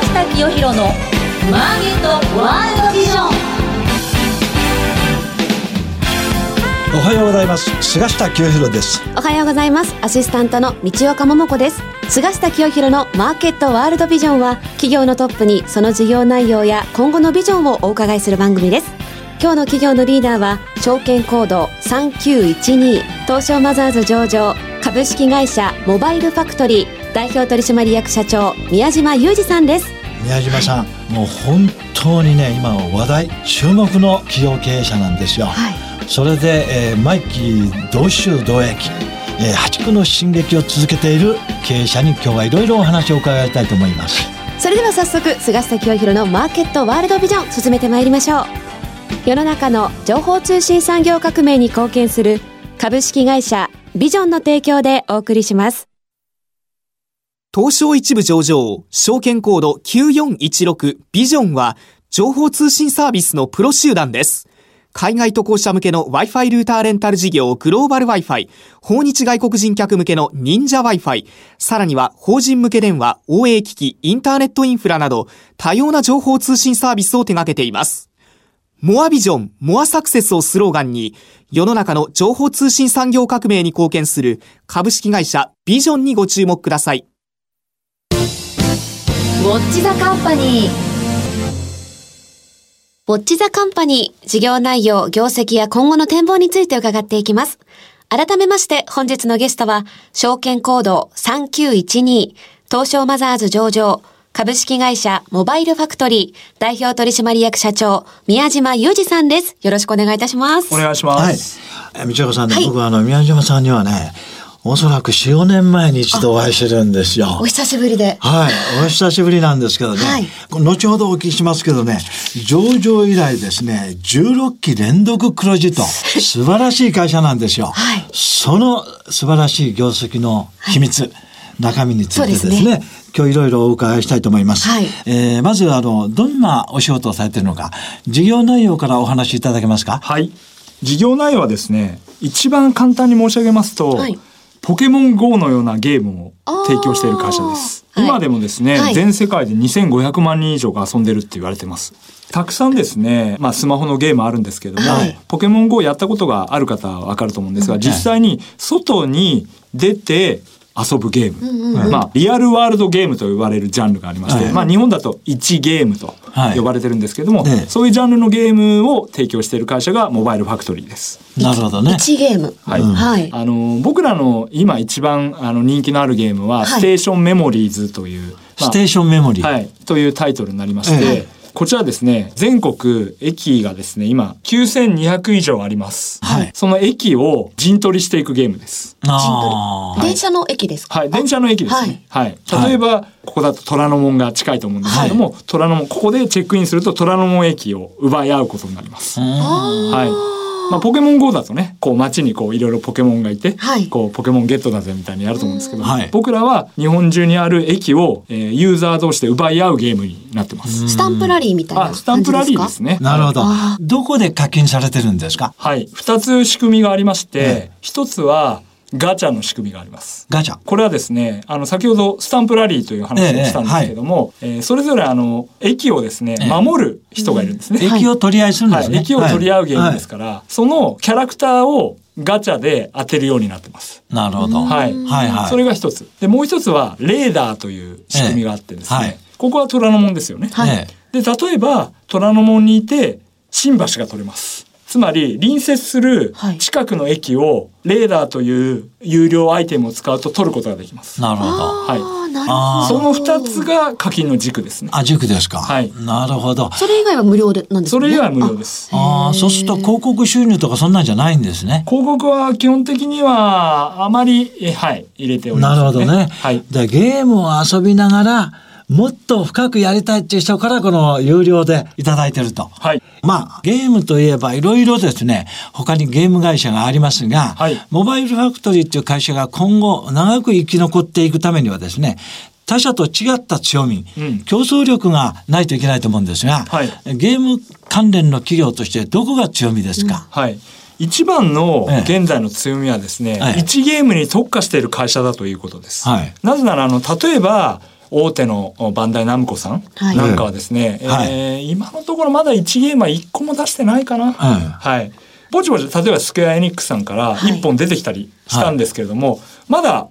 下清弘のマーケットワールドビジョン。おはようございます。菅下清弘です。おはようございます。アシスタントの道岡桃子です。菅下清弘のマーケットワールドビジョンは企業のトップにその事業内容や今後のビジョンをお伺いする番組です。今日の企業のリーダーは証券コード3912東証マザーズ上場株式会社モバイルファクトリー代表取締役社長宮島裕二さんです。宮島さん、もう本当にね今話題注目の企業経営者なんですよ、はい。それで、えー、毎期同州同益、えー、破竹の進撃を続けている経営者に今日はいろいろお話を伺いたいと思います。それでは早速菅下清弘のマーケットワールドビジョン進めてまいりましょう。世の中の情報通信産業革命に貢献する株式会社ビジョンの提供でお送りします東証一部上場、証券コード9416ビジョンは、情報通信サービスのプロ集団です。海外渡航者向けの Wi-Fi ルーターレンタル事業グローバル Wi-Fi、訪日外国人客向けの忍者 Wi-Fi、さらには法人向け電話、OA 機器、インターネットインフラなど、多様な情報通信サービスを手掛けています。モアビジョン、モアサクセスをスローガンに、世の中の情報通信産業革命に貢献する株式会社ビジョンにご注目ください。ウォッチザカンパニーウォッチザカンパニー事業内容、業績や今後の展望について伺っていきます。改めまして本日のゲストは、証券コード3912東証マザーズ上場株式会社モバイルファクトリー代表取締役社長宮島裕二さんです。よろしくお願いいたします。お願いしまはいす。えー道岡さんね、はい僕はあの宮島さんにはねおそらく45年前に一度お会いしてるんですよ。お久しぶりで。はい、お久しぶりなんですけどね、はい。後ほどお聞きしますけどね、上場以来ですね、16期連続黒字と、素晴らしい会社なんですよ。はい。その素晴らしい業績の秘密、中身についてですね、す今日いろいろお伺いしたいと思います。はい。えーまず、あの、どんなお仕事をされているのか、事業内容からお話しいただけますか？はい。事業内容はですね、一番簡単に申し上げますと、はいポケモン GO のようなゲームを提供している会社です。今でもですね、はい。全世界で2500万人以上が遊んでるって言われてます。たくさんですね、まあスマホのゲームあるんですけども、はい。ポケモン GO やったことがある方はわかると思うんですが、実際に外に出て遊ぶゲーム、まあリアルワールドゲームと呼ばれるジャンルがありまして、はいまあ日本だと1ゲームとはい呼ばれてるんですけども、ええそういうジャンルのゲームを提供している会社がモバイルファクトリーです。なるほどね。1ゲーム。はいはい。あの僕らの今一番あの人気のあるゲームは、はいステーションメモリーズという、まあステーションメモリー。はい、というタイトルになりまして、ええこちらですね全国駅がですね今9200以上あります、はい。その駅を陣取りしていくゲームです。あー。電車の駅ですか？はい、電車の駅ですね。はい。はい。例えば、ここだと虎ノ門が近いと思うんですけども、虎ノ門、ここでチェックインすると虎ノ門駅を奪い合うことになります。はい。まあ、ポケモン GO だとね、こう街にこういろいろポケモンがいて、はいこうポケモンゲットだぜみたいにやると思うんですけど、はい僕らは日本中にある駅を、えーユーザー同士で奪い合うゲームになってます。スタンプラリーみたいなあ、感じですかスタンプラリーですね。なるほどあ。どこで課金されてるんですか？はい。二つ仕組みがありましてえ、一つはガチャの仕組みがあります。ガチャ。これはですね、あの、先ほどスタンプラリーという話をしたんですけども、えーそれぞれあの、駅をですね、ええ守る人がいるんですね。駅を取り合いするんではい。すね。駅を取り合うゲームですかから、そのキャラクターをガチャで当てるようになってます。ら。なるほど。はい。はいはい。それが一つ。で、もう一つは、レーダーという仕組みがあってですね、ええはいここは虎ノ門ですよね。はいええで、例えば、虎ノ門にいて、新橋が取れます。つまり、隣接するはい近くの駅を、レーダーという有料アイテムを使うと取ることができます。なるほど。はい。その二つが課金の軸ですね。あ、塾ですか。はいなるほど。ど。それ以外は無料でなんですかね？それ以外は無料です。ああ、そうすると広告収入とかそんなんじゃないんですね。広告は基本的にはあまり、えはい、入れておりまなす、るほどね。はい。でゲームを遊びながら、もっと深くやりたいっていう人からこの有料でいただいてると。はい。まあ、ゲームといえばいろいろですね、他にゲーム会社がありますが、はい。モバイルファクトリーっていう会社が今後長く生き残っていくためにはですね、他社と違った強み、うん。競争力がないといけないと思うんですが、はい。ゲーム関連の企業としてどこが強みですか、はい。一番のええ。現在の強みはですね、ええ。1ゲームに特化している会社だということです。はい。なぜなら、あの、例えば、大手のバンダイナムコさんはいなんかはですね、はいえー今のところまだ1ゲームは1個も出してないかな。はい。ぼちぼち、例えばスクエアエニックスさんからはい1本出てきたりしたんですけれども、まだ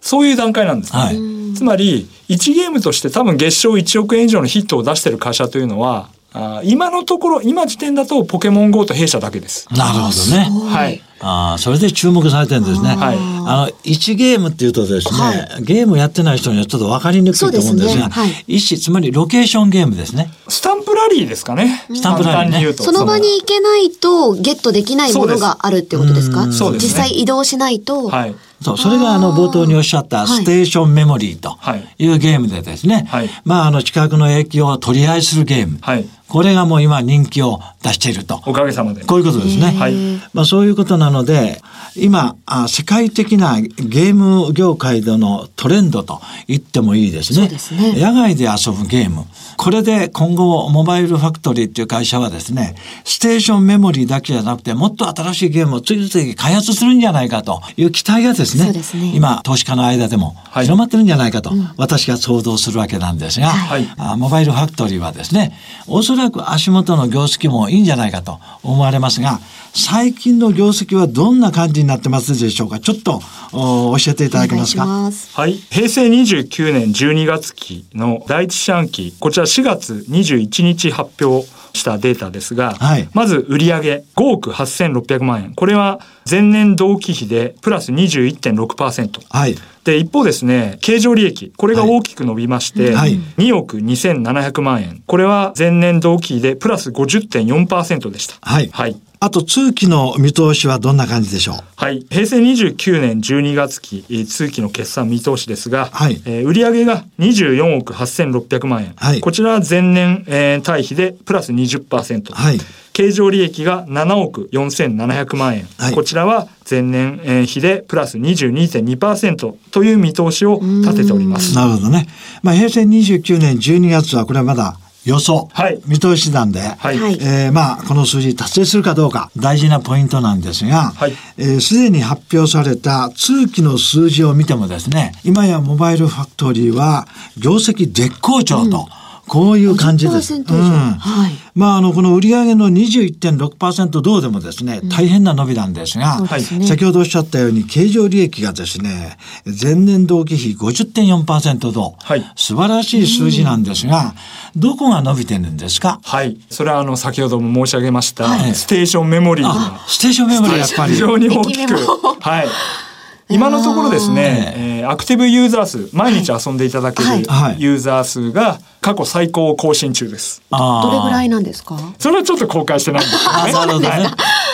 そういう段階なんですね。はいつまり、1ゲームとして多分月賞1億円以上のヒットを出してる会社というのは、あー今のところ、今時点だとポケモン GO と弊社だけです。なるほどね。はい。ああ、それで注目されてるんですね。はいあの、1ゲームっていうとですね、はい。ゲームやってない人にはちょっと分かりにくいと思うんですが、そうですね。はい。一種、つまりロケーションゲームですね。スタンプラリーですかね。スタンプラリーね。その場に行けないとゲットできないものがあるってことですか？そうですね。実際移動しないと。はい。そう、それがあの冒頭におっしゃったステーションメモリーとはい。いうゲームでですね、はい。まああの近くの駅を取り合いするゲーム、はい。これがもう今人気を出していると。おかげさまで。こういうことですね。はい。まあそういうことなので、今、あ世界的なゲーム業界でのトレンドと言ってもいいですね。そうですね野外で遊ぶゲーム。これで今後、モバイルファクトリーっていう会社はですね、ステーションメモリーだけじゃなくて、もっと新しいゲームを次々開発するんじゃないかという期待がですね、すね今、投資家の間でもはい広まってるんじゃないかと、私が想像するわけなんですが、はいあモバイルファクトリーはですね、おそらく足元の業績もいいんじゃないかと思われますが、最近の業績はどんな感じになってますでしょうか？ちょっとお教えていただけますか？はい。平成29年12月期の第一四半期、こちら4月21日発表したデータですが、はいまず売上5億8600万円。これは前年同期比でプラス21.6%。はい。で、一方ですね、経常利益。これが大きく伸びまして、はい2億2700万円。これは前年同期比でプラス50.4%でした。はい。はい。あと通期の見通しはどんな感じでしょう？はい。平成29年12月期、えー通期の決算見通しですが、はいえー売上が24億8600万円。はいこちらは前年、えー対比でプラス20%。はい。経常利益が7億4700万円。はいこちらは前年えー比でプラス22.2%という見通しを立てております。なるほどね。まあ平成29年12月はこれはまだ予想、はい。見通しなんで、はい。はい。えーまあこの数字達成するかどうか大事なポイントなんですがはい。えーすで、に発表された通期の数字を見てもですね今やモバイルファクトリーは業績絶好調と、こういう感じです。50%以上はいまあ、あの、この売上の21.6%どうでもですね、大変な伸びなんですが、そうですね先ほどおっしゃったように、経常利益がですね、前年同期比50.4%と、はい素晴らしい数字なんですが、どこが伸びてるんですか？はい。それはあの、先ほども申し上げました、はいステーションメモリーがあ、ステーションメモリーやっぱり非。常に大きく。はい。今のところですね、えーアクティブユーザー数、毎日遊んでいただけるユーザー数が過去最高を更新中です。どれぐらいなんですか？それはちょっと公開してないんですあよね。なるほどね。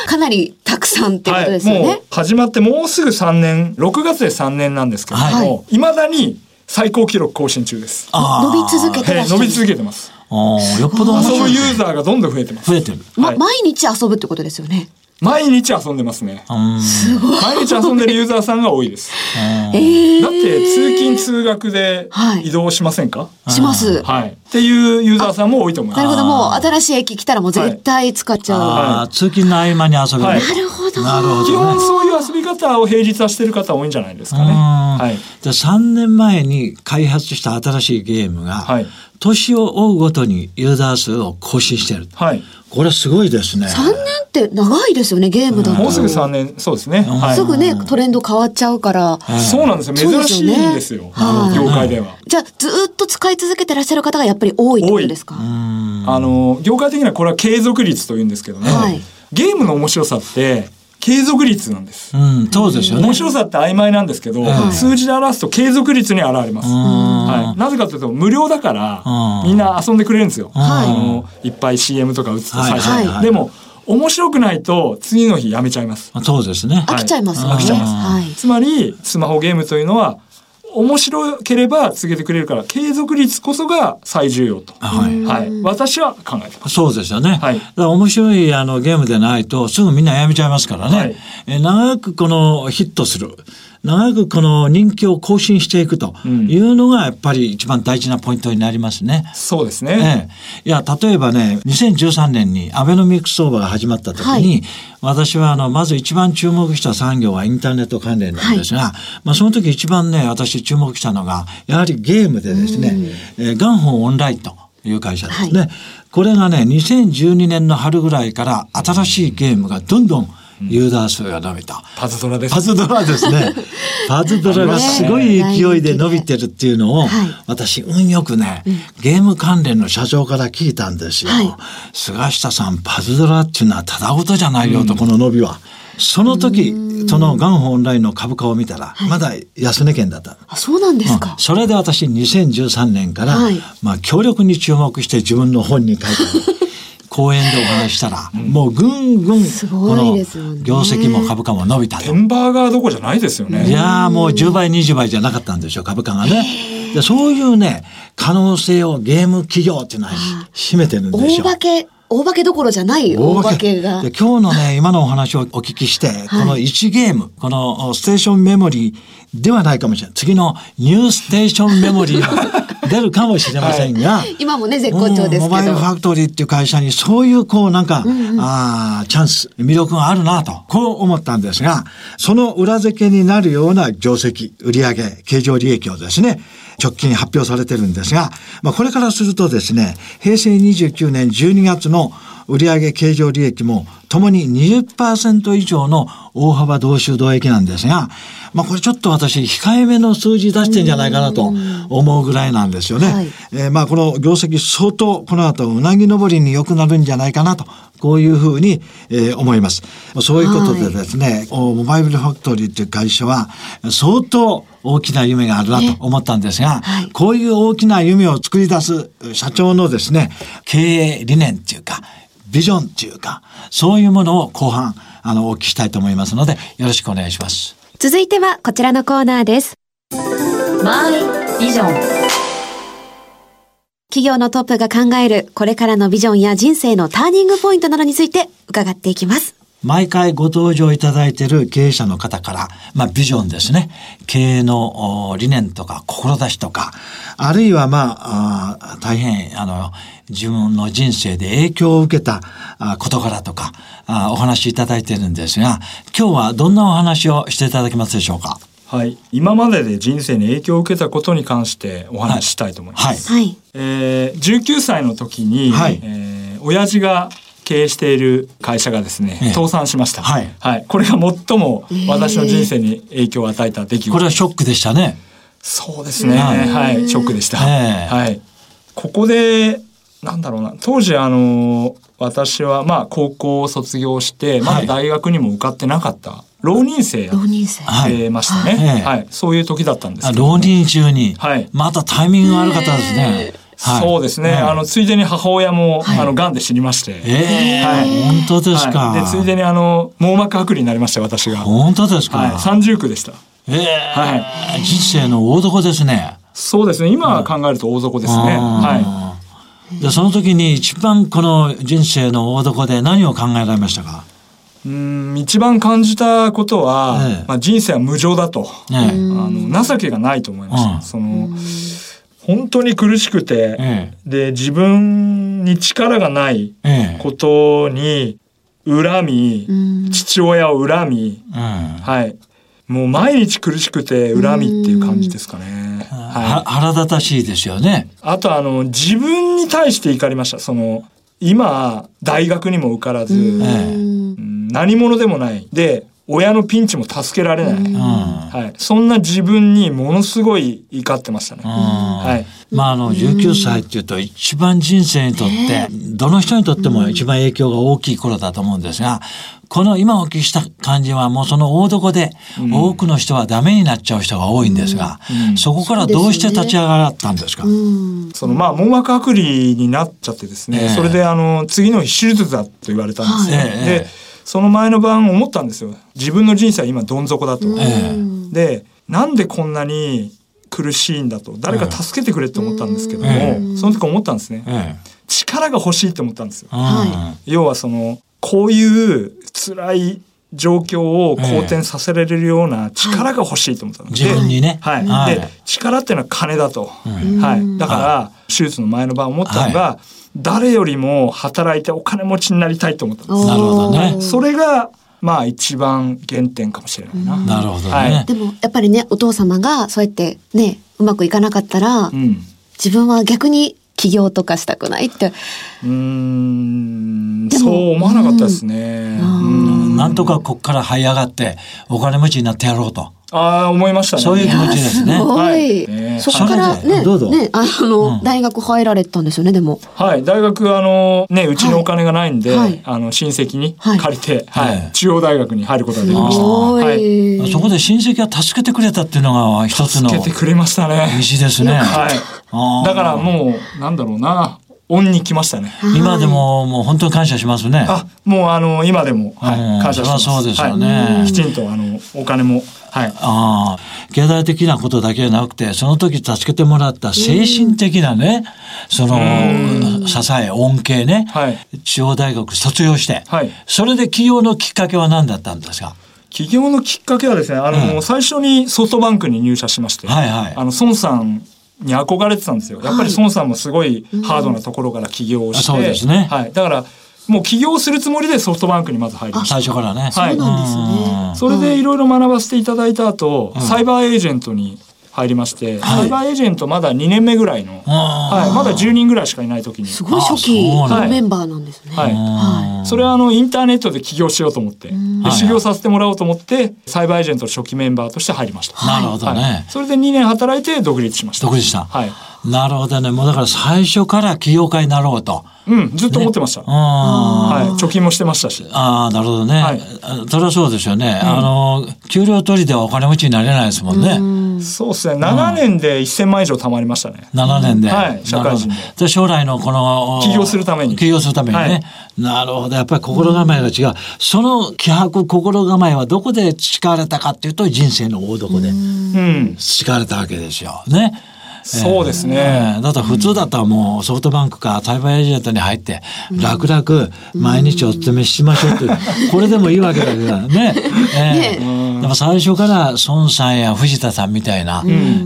かなりたくさんってことですよはい、もねう。始まってもうすぐ3年、6月で3年なんですけれどはも、いまだに最高記録更新中です。伸び続けてらっしゃる。えー伸び続けてます。おーよっぽど遊ぶユーザーがどんどん増えてます。増えてる。はいま毎日遊ぶってことですよね。毎日遊んでますね。うん毎日遊んでるユーザーさんが多いです。えーだって通勤通学ではい移動しませんか、します。はい。っていうユーザーさんも多いと思います。なるほど、もう新しい駅来たらもう絶対使っちゃう。あー通勤の合間に遊べる。はいなるほど。なるほ基どね本。そういう遊び方を平日はしてる方多いんじゃないですかね。うんはい。で3年前に開発した新しいゲームが、はい年を追うごとにユーザー数を更新してる。はい。これすごいですね。3年って長いですよね、ゲームだと。もうすぐ3年、そうですね。はい。すぐね、トレンド変わっちゃうから。そうなんですよ。そう珍しいんですよ。はい業界では。じゃあ、ずーっと使い続けてらっしゃる方がやっぱり多いってことですか？あの、業界的にはこれは継続率と言うんですけども、はいゲームの面白さって継続率なんです。うん、そうですよね。面白さって曖昧なんですけど、はい数字で表すと継続率に現れます。はい、なぜかというと無料だからうんみんな遊んでくれるんですよ。はいあのいっぱい CM とか打つと最初に、はいはいでも面白くないと次の日やめちゃいます。そうですね。飽きちゃいますよね。飽きちゃいますはい。つまりスマホゲームというのは面白ければ続けてくれるから継続率こそが最重要と、はい。はい、私は考えてます。そうですよね。はいだから面白いあのゲームでないとすぐみんなやめちゃいますからね。はいえー長くこのヒットする。長くこの人気を更新していくというのがやっぱり一番大事なポイントになりますね。そうですえね。え、いや例えばね2013年にアベノミクス相場が始まった時に、はい。私はあのまず一番注目した産業はインターネット関連なんですが、まあ、その時一番ね私注目したのがやはりゲームでですね、えーガンホンオンラインという会社ですね、これがね2012年の春ぐらいから新しいゲームがどんどんユーザー数が伸びた。パズドラです。パズドラですね。パズドラがすごい勢いで伸びてるっていうのを、はい私運よくね、ゲーム関連の社長から聞いたんですよ。はい菅下さん、パズドラっていうのはただごとじゃないよと、この伸びは。その時、そのガンホオンラインの株価を見たら、まだ安値圏だった。あ、そうなんですうんか。それで私2013年から、はいまあ強力に注目して自分の本に書いて講演でお話ししたら、もうぐんぐんすごいですよねこの業績も株価も伸びたとテ。ンバーガーどころじゃないですよいね。やーもう10倍20倍じゃなかったんですよ株価がね。でそういうね可能性をゲーム企業っていうのはひ秘めてるんです大よ。化け、大化けどころじゃない大化けがで。今日のね 今のお話をお聞きして、この1ゲームこのおステーションメモリーではないかもしれない次のニューステーションメモリーが 出るかもしれませんが、今もね、絶好調ですけど。うんモバイルファクトリーっていう会社にそういうこうなんか、あーチャンス、魅力があるなと、こう思ったんですが、その裏付けになるような業績、売上経常利益をですね、直近発表されてるんですが、まあこれからするとですね、平成29年12月の売上経常利益もともに20%以上の大幅同収同益なんですが、まあこれちょっと私控えめの数字出してんじゃないかなと思うぐらいなんですよね。はいえーまあこの業績相当この後うなぎ登りに良くなるんじゃないかなと。こういうふうに、えー思います。そういうことでですね、おモバイルファクトリーという会社は相当大きな夢があるなと思ったんですが、はいこういう大きな夢を作り出す社長のですね、経営理念っていうか、ビジョンっていうか、そういうものを後半、あの、お聞きしたいと思いますので、よろしくお願いします。続いてはこちらのコーナーです。マイビジョン企業のトップが考えるこれからのビジョンや人生のターニングポイントなどについて伺っていきます。毎回ご登場いただいている経営者の方から、まあ、ビジョンですね。経営のお理念とか、志とか、あるいは、まあ、あー大変、あの、自分の人生で影響を受けたあ事柄とかあお話しいただいているんですが、今日はどんなお話をしていただけますでしょうか？はい。今までで人生に影響を受けたことに関してお話ししたいと思います。はい。はい。えー、19歳の時に、はいえー親父が経営している会社がですね、ええ倒産しました。はいこれが最も私の人生に影響を与えた出来事。これはショックでしたね。そうですね。はいはい、ショックでした。ええはい。ここで、なんだろうな、当時あの、私はまあ高校を卒業して、まだ大学にも受かってなかった、浪人生や浪人生。はいってましたね。はいはい。そういう時だったんですあけども浪人中に。はいまたタイミング悪かったですね。はいそうですね。はいあの、ついでに母親も、あの、癌で死にまして。ええはい本当ですか。はいで、ついでにあの、網膜剥離になりまして、私が。は本当ですか。い。三重苦でした。ええは人生の大男ですね。そうですね。今考えると大底ですね。はでその時に一番この人生の大男で何を考えられましたか？い。うん、一番感じたことは、ええまあ、人生は無常だと。ねあの、情けがないと思いました。うんその、本当に苦しくて、えで、自分に力がないえええことに恨み、うん父親を恨み、うんはい。もう毎日苦しくて恨みっていう感じですかね。ははい。腹立たしいですよね。あとあの、自分に対して怒りました。その、今、大学にも受からず、何者でもない。で、親のピンチも助けられない。うん。はい。そんな自分にものすごい怒ってましたね。うん。はい。まああの19歳っていうと一番人生にとってどの人にとっても一番影響が大きい頃だと思うんですがこの今お聞きした感じはもうその大床で多くの人はダメになっちゃう人が多いんですがそこからどうして立ち上がったんですか？うん。そのまあ網膜剥離になっちゃってですね、ええ。それであの次の日手術だと言われたんですよ、はい。ええ。でその前の晩思ったんですよ。自分の人生は今どん底だと、えでなんでこんなに苦しいんだと。誰か助けてくれって思ったんですけども、えその時思ったんですね、え力が欲しいって思ったんですよ、要はそのこういう辛い状況を好転させられるような力が欲しいと思ったの。で、自分にね。はい。はい。で、力っていうのは金だと。はい。だから、手術の前の晩思ったのが、誰よりも働いてお金持ちになりたいと思ったんです。なるほどねそれが、まあ一番原点かもしれないな。なるほどね。はいでもやっぱりねお父様がそうやってねうまくいかなかったら、うん。自分は逆に起業とかしたくないってうーん、そう思わなかったですね。うんなんとかこっから這い上がってお金持ちになってやろうと。ああ、思いましたね。そういう気持ちですね。すごい、はい。ねそこからねどうぞ。ねあの、うん。大学入られたんですよねでも。はい、大学あのねうちのお金がないんで、はい。あの親戚にはい。借りて、はい。はい。中央大学に入ることができました。すごい、はい、そこで親戚が助けてくれたっていうのが一つの道つけてくれましたね。ですね。はい。だからもうなんだろうな、恩に来ましたね。今でももう本当に感謝しますね。あ、もうあの今でも、はいうん感謝してます。そうですよね。はい。きちんとあのお金もはい。ああ、経済的なことだけじゃなくて、その時助けてもらった精神的なね、その、支え、恩恵ね、はい。中央大学卒業して、はい。それで起業のきっかけは何だったんですか？起業のきっかけはですね、あの、最初にソフトバンクに入社しまして、はいはい。あの孫さんに憧れてたんですよ。やっぱり孫さんもすごいハードなところから起業をして、そうですねはい。だからもう起業するつもりでソフトバンクにまず入りました。最初からね。はいそうなんですねそれでいろいろ学ばせていただいた後、サイバーエージェントに入りまして、サイバーエージェントまだ2年目ぐらいの、あはい、まだ10人ぐらいしかいない時に、すごい初期のメンバーなんですね。はい。はそれはあのインターネットで起業しようと思って、ではい修行させてもらおうと思って、サイバーエージェントの初期メンバーとして入りました。なるほどね。はい、それで2年働いて独立しました。独立した。はい。なるほどね。もうだから最初から起業家になろうと。うん、ずっと思ってました。うんはい。貯金もしてましたし。ああ、なるほどね。はいあそれはそうですよね。あの、給料取りではお金持ちになれないですもんね。そうですね。7年で1000万以上貯まりましたね。7年で。はい社会人で、将来のこの、起業するために起業するためにね。はいなるほど。やっぱり心構えが違う。その気迫、心構えはどこで培われたかっていうと、人生の大床でうん。培われたわけですよ。ね。そうですえね。えだって普通だったらもうソフトバンクかサイバーエージェントに入って楽々毎日お勤めしましょうって これでもいいわけだけどね。ええ。でも最初から孫さんや藤田さんみたいな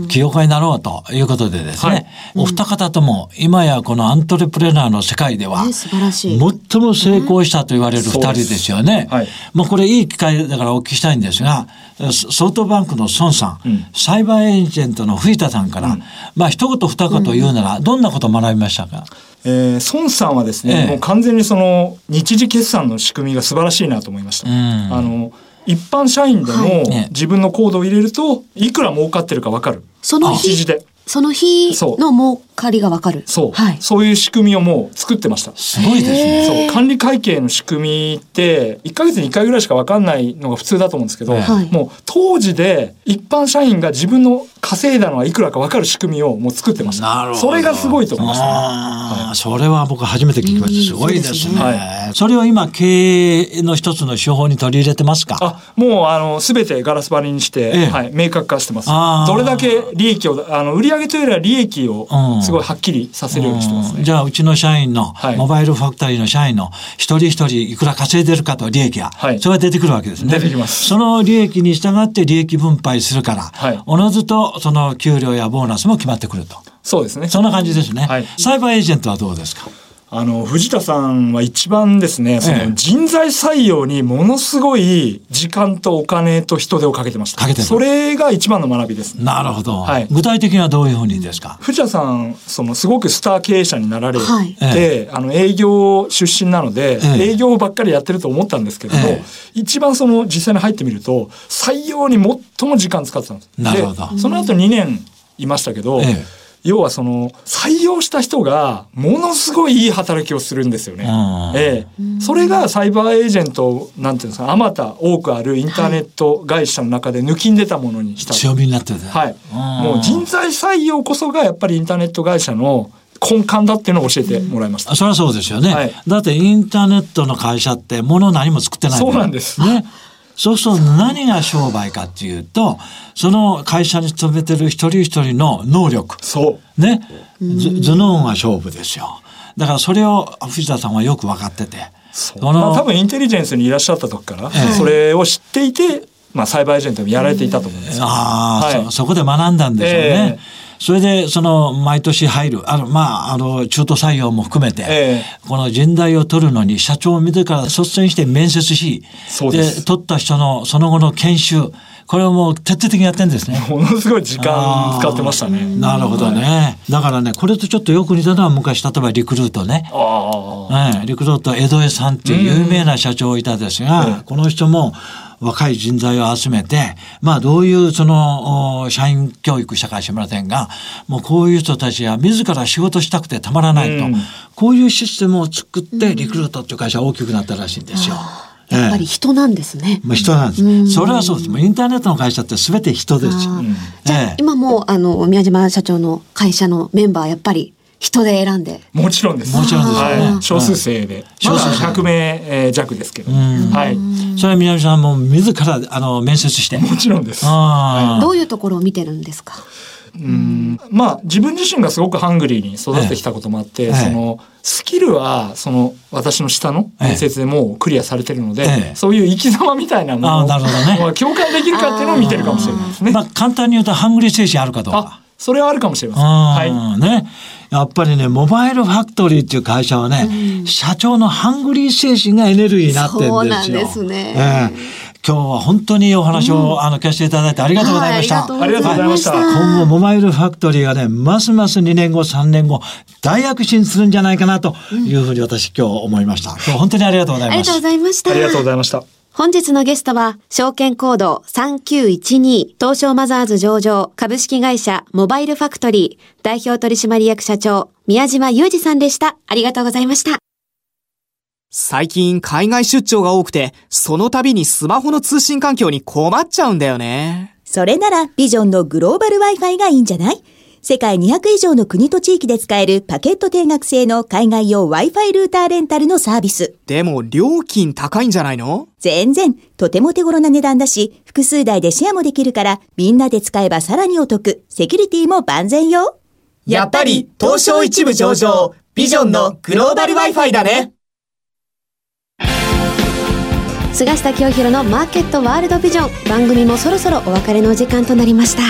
起業家になろうということでですね、お二方とも今やこのアントレプレナーの世界ではね素晴らしい。最も成功したと言われる二人ですよね。はいまあこれいい機会だからお聞きしたいんですが、ソソフトバンクの孫さん、うん。サイバーエージェントの藤田さんから、まあ一言二言言うなら、どんなことを学びましたか、えー、孫さんはですね、ええもう完全にその日時決算の仕組みが素晴らしいなと思いました。うんあの一般社員でもね自分のコードを入れるといくら儲かってるかわかる。その日一時で。その日の儲かりがわかる。そう、はい。そういう仕組みをもう作ってました。すごいですね。そう管理会計の仕組みって1ヶ月に1回ぐらいしか分かんないのが普通だと思うんですけど、はいもう当時で一般社員が自分の稼いだのはいくらか分かる仕組みをもう作ってました。なるほど。それがすごいと思いましたね。ああ、それは僕初めて聞きました。すごいですね。そうですねそれを今経営の一つの手法に取り入れてますか？あもうあの全てガラス張りにして、ええはい、明確化してますどれだけ利益をあの売上というよりは利益をうんすごいはっきりさせるようにしてますね、うん。じゃあうちの社員の、はい。モバイルファクトリーの社員の一人一人いくら稼いでるかと利益が、はい。それが出てくるわけですね。出てきます。その利益に従って利益分配するから、はい。おのずとその給料やボーナスも決まってくると。そうですね。そんな感じですね。はい。サイバーエージェントはどうですか？あの藤田さんは一番ですねそえ。えの人材採用にものすごい時間とお金と人手をかけてました。かけてるそれが一番の学びですね。なるほど、はい。具体的にはどういうふうにですか？藤田さんそのすごくスター経営者になられて、はい。えあの営業出身なので、ええ。営業ばっかりやってると思ったんですけども、ええ。一番その実際に入ってみると採用に最も時間使ってたんです。なるほど。でその後2年いましたけど、ええ要はその採用した人がものすごいいい働きをするんですよね。うんええ、それがサイバーエージェントなんていうんですかあまた多くあるインターネット会社の中で抜きん出たものにした。強みになってる。はい。うんもう人材採用こそがやっぱりインターネット会社の根幹だっていうのを教えてもらいました。そりゃそうですよね、はいだってインターネットの会社って物何も作ってないそうなんですね。そうすると何が商売かっていうと、その会社に勤めてる一人一人の能力。そう。ね。ず頭脳が勝負ですよ。だからそれを藤田さんはよく分かってて。こまあ、多分インテリジェンスにいらっしゃった時から、ええそれを知っていて、まあ、サイバーエージェントもやられていたと思うんですよ。ああ、はいそそこで学んだんでしょうね。ええそれで、その、毎年入る、あの、まあ、あの、中途採用も含めて、えこの人材を取るのに、社長を自ら率先して面接し、です取った人のその後の研修、これをもう徹底的にやってるんですね。ものすごい時間使ってましたね。なるほどね。だからね、これとちょっとよく似たのは昔、例えばリクルートね。ああ。ええリクルート江戸江さんっていう有名な社長いたですが、この人も若い人材を集めて、まあどういうそのお社員教育したか知りませんが、もうこういう人たちは自ら仕事したくてたまらないと、うんこういうシステムを作ってリクルートっていう会社は大きくなったらしいんですよ。やっぱり人なんですね。まあ人なんです。それはそうです。もうインターネットの会社って全て人ですよ。じゃあ、ええ今もあの宮島社長の会社のメンバーやっぱり人で選んで。もちろんです。もちろんです少数制で。まだ少数制100名えー弱ですけど。んはい。それは宮嶌さんも自らあの面接して。もちろんです。ああどういうところを見てるんですか？うんまあ自分自身がすごくハングリーに育ってきたこともあって、ええそのスキルはその私の下の面接でもうクリアされてるので、ええそういう生き様みたいなもあのをなるほどねまあ共感できるかっていうのを見てるかもしれないですね。まあ簡単に言うとハングリー精神あるかどうかあ。それはあるかもしれません。はい。うんね。やっぱりね、モバイルファクトリーっていう会社はね、社長のハングリー精神がエネルギーになってるんですよ。そうなんですねええ今日は本当にいいお話を、あの聞かせていただいてありがとうございました。はいありがとうございました今後モバイルファクトリーがね、ますます2年後、3年後、大躍進するんじゃないかなというふうに私今日思いました。今日本当にありがとうございますありがとうご。ざいました。ありがとうございました。本日のゲストは、証券コード3912東証マザーズ上場株式会社モバイルファクトリー代表取締役社長宮嶌裕二さんでした。ありがとうございました。最近海外出張が多くて、その度にスマホの通信環境に困っちゃうんだよね。それならビジョンのグローバル Wi-Fi がいいんじゃない？世界200以上の国と地域で使えるパケット定額制の海外用 Wi-Fi ルーターレンタルのサービス。でも料金高いんじゃないの？全然、とても手頃な値段だし、複数台でシェアもできるから、みんなで使えばさらにお得。セキュリティも万全よ。やっぱり東証一部上場、ビジョンのグローバル Wi-Fi だね。菅下清弘のマーケットワールドビジョン番組もそろそろお別れのお時間となりました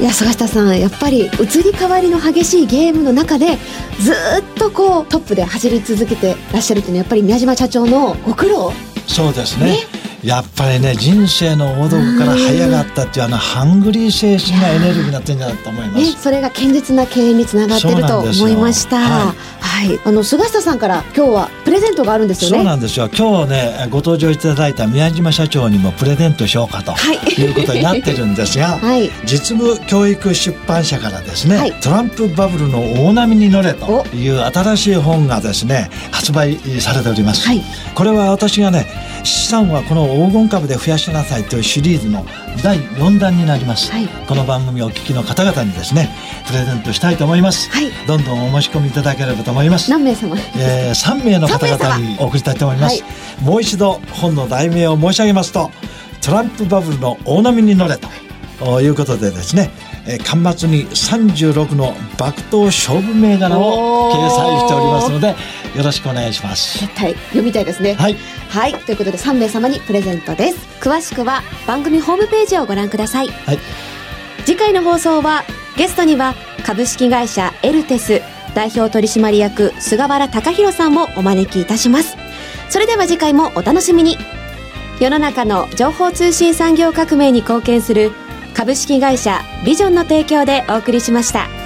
いや菅下さんやっぱり移り変わりの激しいゲームの中でずーっとこうトップで走り続けてらっしゃるっていうのはやっぱり宮島社長のご苦労そうですね。やっぱりね、人生の王道から這い上がったっていうあのハングリー精神がエネルギーになってるんじゃないかと思いまね、す。それが堅実な経営につながってると思いました。はですよい、あの菅下さんから今日はプレゼントがあるんですよね。そうなんですよ。今日ね、ご登場いただいた宮島社長にもプレゼントしようかとはいいうことになってるんですが、はい実務教育出版社からですね、はいトランプバブルの大波に乗れという新しい本がですね、発売されております。はいこれは私がね、資産はこの黄金株で増やしなさいというシリーズの第4弾になります。はいこの番組をお聞きの方々にですね、プレゼントしたいと思います。はいどんどんお申し込みいただければと思います。何名様？えー、3名の方々にお送りしたいと思います、はもう一度本の題名を申し上げますとトランプバブルの大波に乗れということでですね、えー、巻末に36の爆投勝負銘柄を掲載しておりますのでよろしくお願いします絶対読みたいですね。はいはい、ということで3名様にプレゼントです。詳しくは番組ホームページをご覧ください。はい次回の放送はゲストには株式会社エルテス代表取締役菅原隆弘さんをお招きいたします。それでは次回もお楽しみに。世の中の情報通信産業革命に貢献する株式会社ビジョンの提供でお送りしました。